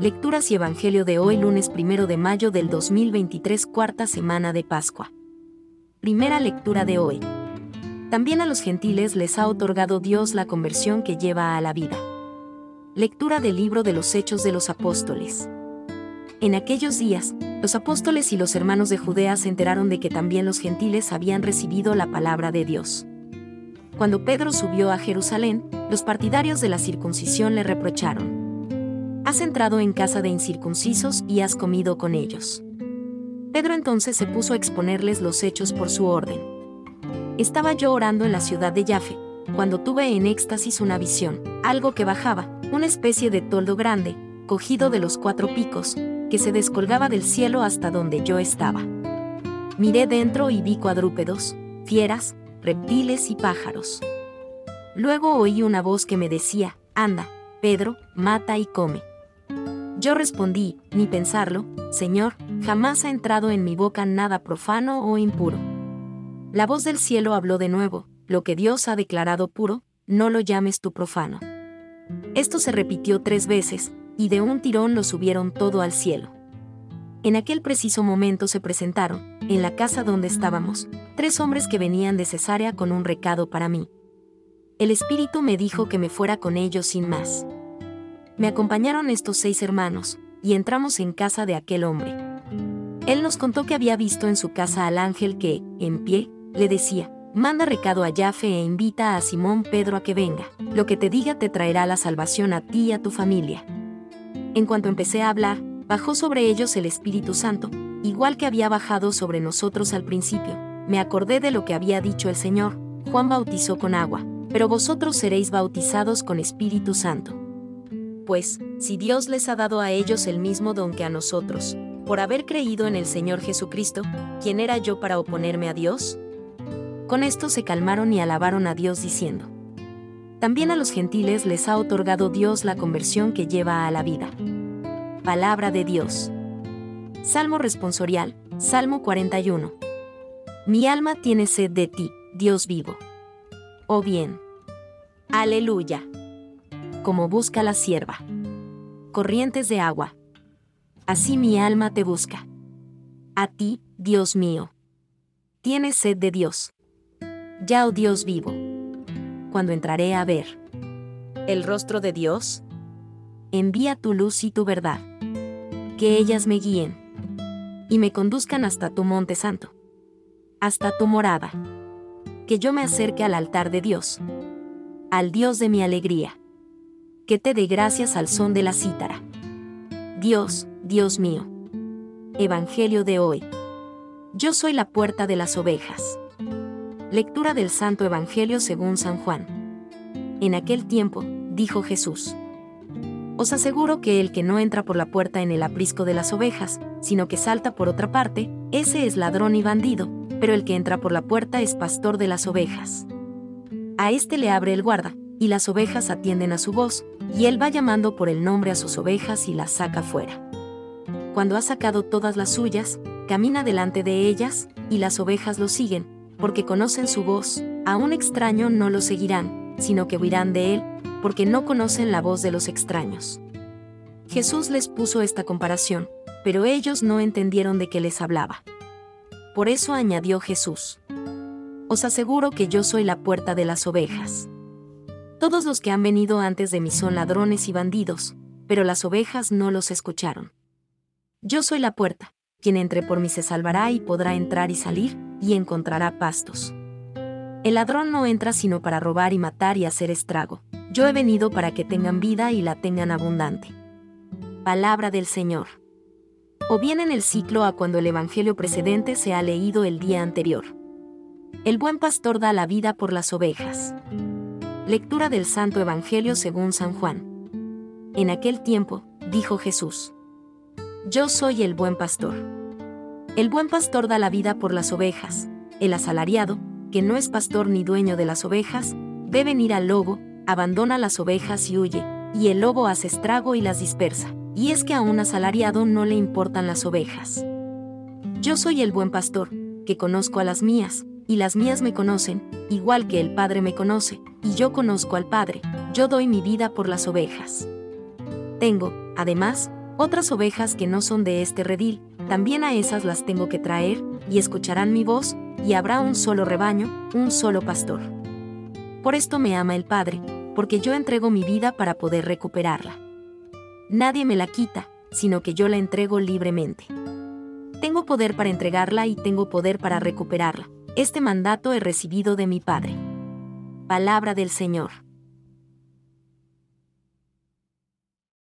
Lecturas y Evangelio de hoy lunes primero de mayo del 2023 cuarta semana de Pascua. Primera lectura de hoy. También a los gentiles les ha otorgado Dios la conversión que lleva a la vida. Lectura del libro de los Hechos de los Apóstoles. En aquellos días, los apóstoles y los hermanos de Judea se enteraron de que también los gentiles habían recibido la palabra de Dios. Cuando Pedro subió a Jerusalén, los partidarios de la circuncisión le reprocharon Has entrado en casa de incircuncisos y has comido con ellos. Pedro entonces se puso a exponerles los hechos por su orden. Estaba yo orando en la ciudad de Yafe, cuando tuve en éxtasis una visión, algo que bajaba, una especie de toldo grande, cogido de los cuatro picos, que se descolgaba del cielo hasta donde yo estaba. Miré dentro y vi cuadrúpedos, fieras, reptiles y pájaros. Luego oí una voz que me decía, anda, Pedro, mata y come. Yo respondí, ni pensarlo, Señor, jamás ha entrado en mi boca nada profano o impuro. La voz del cielo habló de nuevo, lo que Dios ha declarado puro, no lo llames tu profano. Esto se repitió tres veces, y de un tirón lo subieron todo al cielo. En aquel preciso momento se presentaron, en la casa donde estábamos, tres hombres que venían de Cesarea con un recado para mí. El Espíritu me dijo que me fuera con ellos sin más me acompañaron estos seis hermanos, y entramos en casa de aquel hombre. Él nos contó que había visto en su casa al ángel que, en pie, le decía, manda recado a Yafe e invita a Simón Pedro a que venga, lo que te diga te traerá la salvación a ti y a tu familia. En cuanto empecé a hablar, bajó sobre ellos el Espíritu Santo, igual que había bajado sobre nosotros al principio. Me acordé de lo que había dicho el Señor, Juan bautizó con agua, pero vosotros seréis bautizados con Espíritu Santo pues, si Dios les ha dado a ellos el mismo don que a nosotros, por haber creído en el Señor Jesucristo, ¿quién era yo para oponerme a Dios? Con esto se calmaron y alabaron a Dios diciendo, También a los gentiles les ha otorgado Dios la conversión que lleva a la vida. Palabra de Dios. Salmo responsorial, Salmo 41. Mi alma tiene sed de ti, Dios vivo. Oh bien. Aleluya como busca la sierva. Corrientes de agua. Así mi alma te busca. A ti, Dios mío. Tienes sed de Dios. Ya, oh Dios vivo. Cuando entraré a ver el rostro de Dios, envía tu luz y tu verdad. Que ellas me guíen y me conduzcan hasta tu monte santo, hasta tu morada. Que yo me acerque al altar de Dios, al Dios de mi alegría que te dé gracias al son de la cítara. Dios, Dios mío. Evangelio de hoy. Yo soy la puerta de las ovejas. Lectura del Santo Evangelio según San Juan. En aquel tiempo, dijo Jesús. Os aseguro que el que no entra por la puerta en el aprisco de las ovejas, sino que salta por otra parte, ese es ladrón y bandido, pero el que entra por la puerta es pastor de las ovejas. A este le abre el guarda, y las ovejas atienden a su voz, y él va llamando por el nombre a sus ovejas y las saca fuera. Cuando ha sacado todas las suyas, camina delante de ellas, y las ovejas lo siguen, porque conocen su voz, a un extraño no lo seguirán, sino que huirán de él, porque no conocen la voz de los extraños. Jesús les puso esta comparación, pero ellos no entendieron de qué les hablaba. Por eso añadió Jesús. Os aseguro que yo soy la puerta de las ovejas. Todos los que han venido antes de mí son ladrones y bandidos, pero las ovejas no los escucharon. Yo soy la puerta, quien entre por mí se salvará y podrá entrar y salir, y encontrará pastos. El ladrón no entra sino para robar y matar y hacer estrago. Yo he venido para que tengan vida y la tengan abundante. Palabra del Señor. O bien en el ciclo a cuando el Evangelio precedente se ha leído el día anterior. El buen pastor da la vida por las ovejas. Lectura del Santo Evangelio según San Juan. En aquel tiempo, dijo Jesús. Yo soy el buen pastor. El buen pastor da la vida por las ovejas. El asalariado, que no es pastor ni dueño de las ovejas, ve venir al lobo, abandona las ovejas y huye, y el lobo hace estrago y las dispersa. Y es que a un asalariado no le importan las ovejas. Yo soy el buen pastor, que conozco a las mías, y las mías me conocen, igual que el Padre me conoce, y yo conozco al Padre, yo doy mi vida por las ovejas. Tengo, además, Otras ovejas que no son de este redil, también a esas las tengo que traer, y escucharán mi voz, y habrá un solo rebaño, un solo pastor. Por esto me ama el Padre, porque yo entrego mi vida para poder recuperarla. Nadie me la quita, sino que yo la entrego libremente. Tengo poder para entregarla y tengo poder para recuperarla. Este mandato he recibido de mi Padre. Palabra del Señor.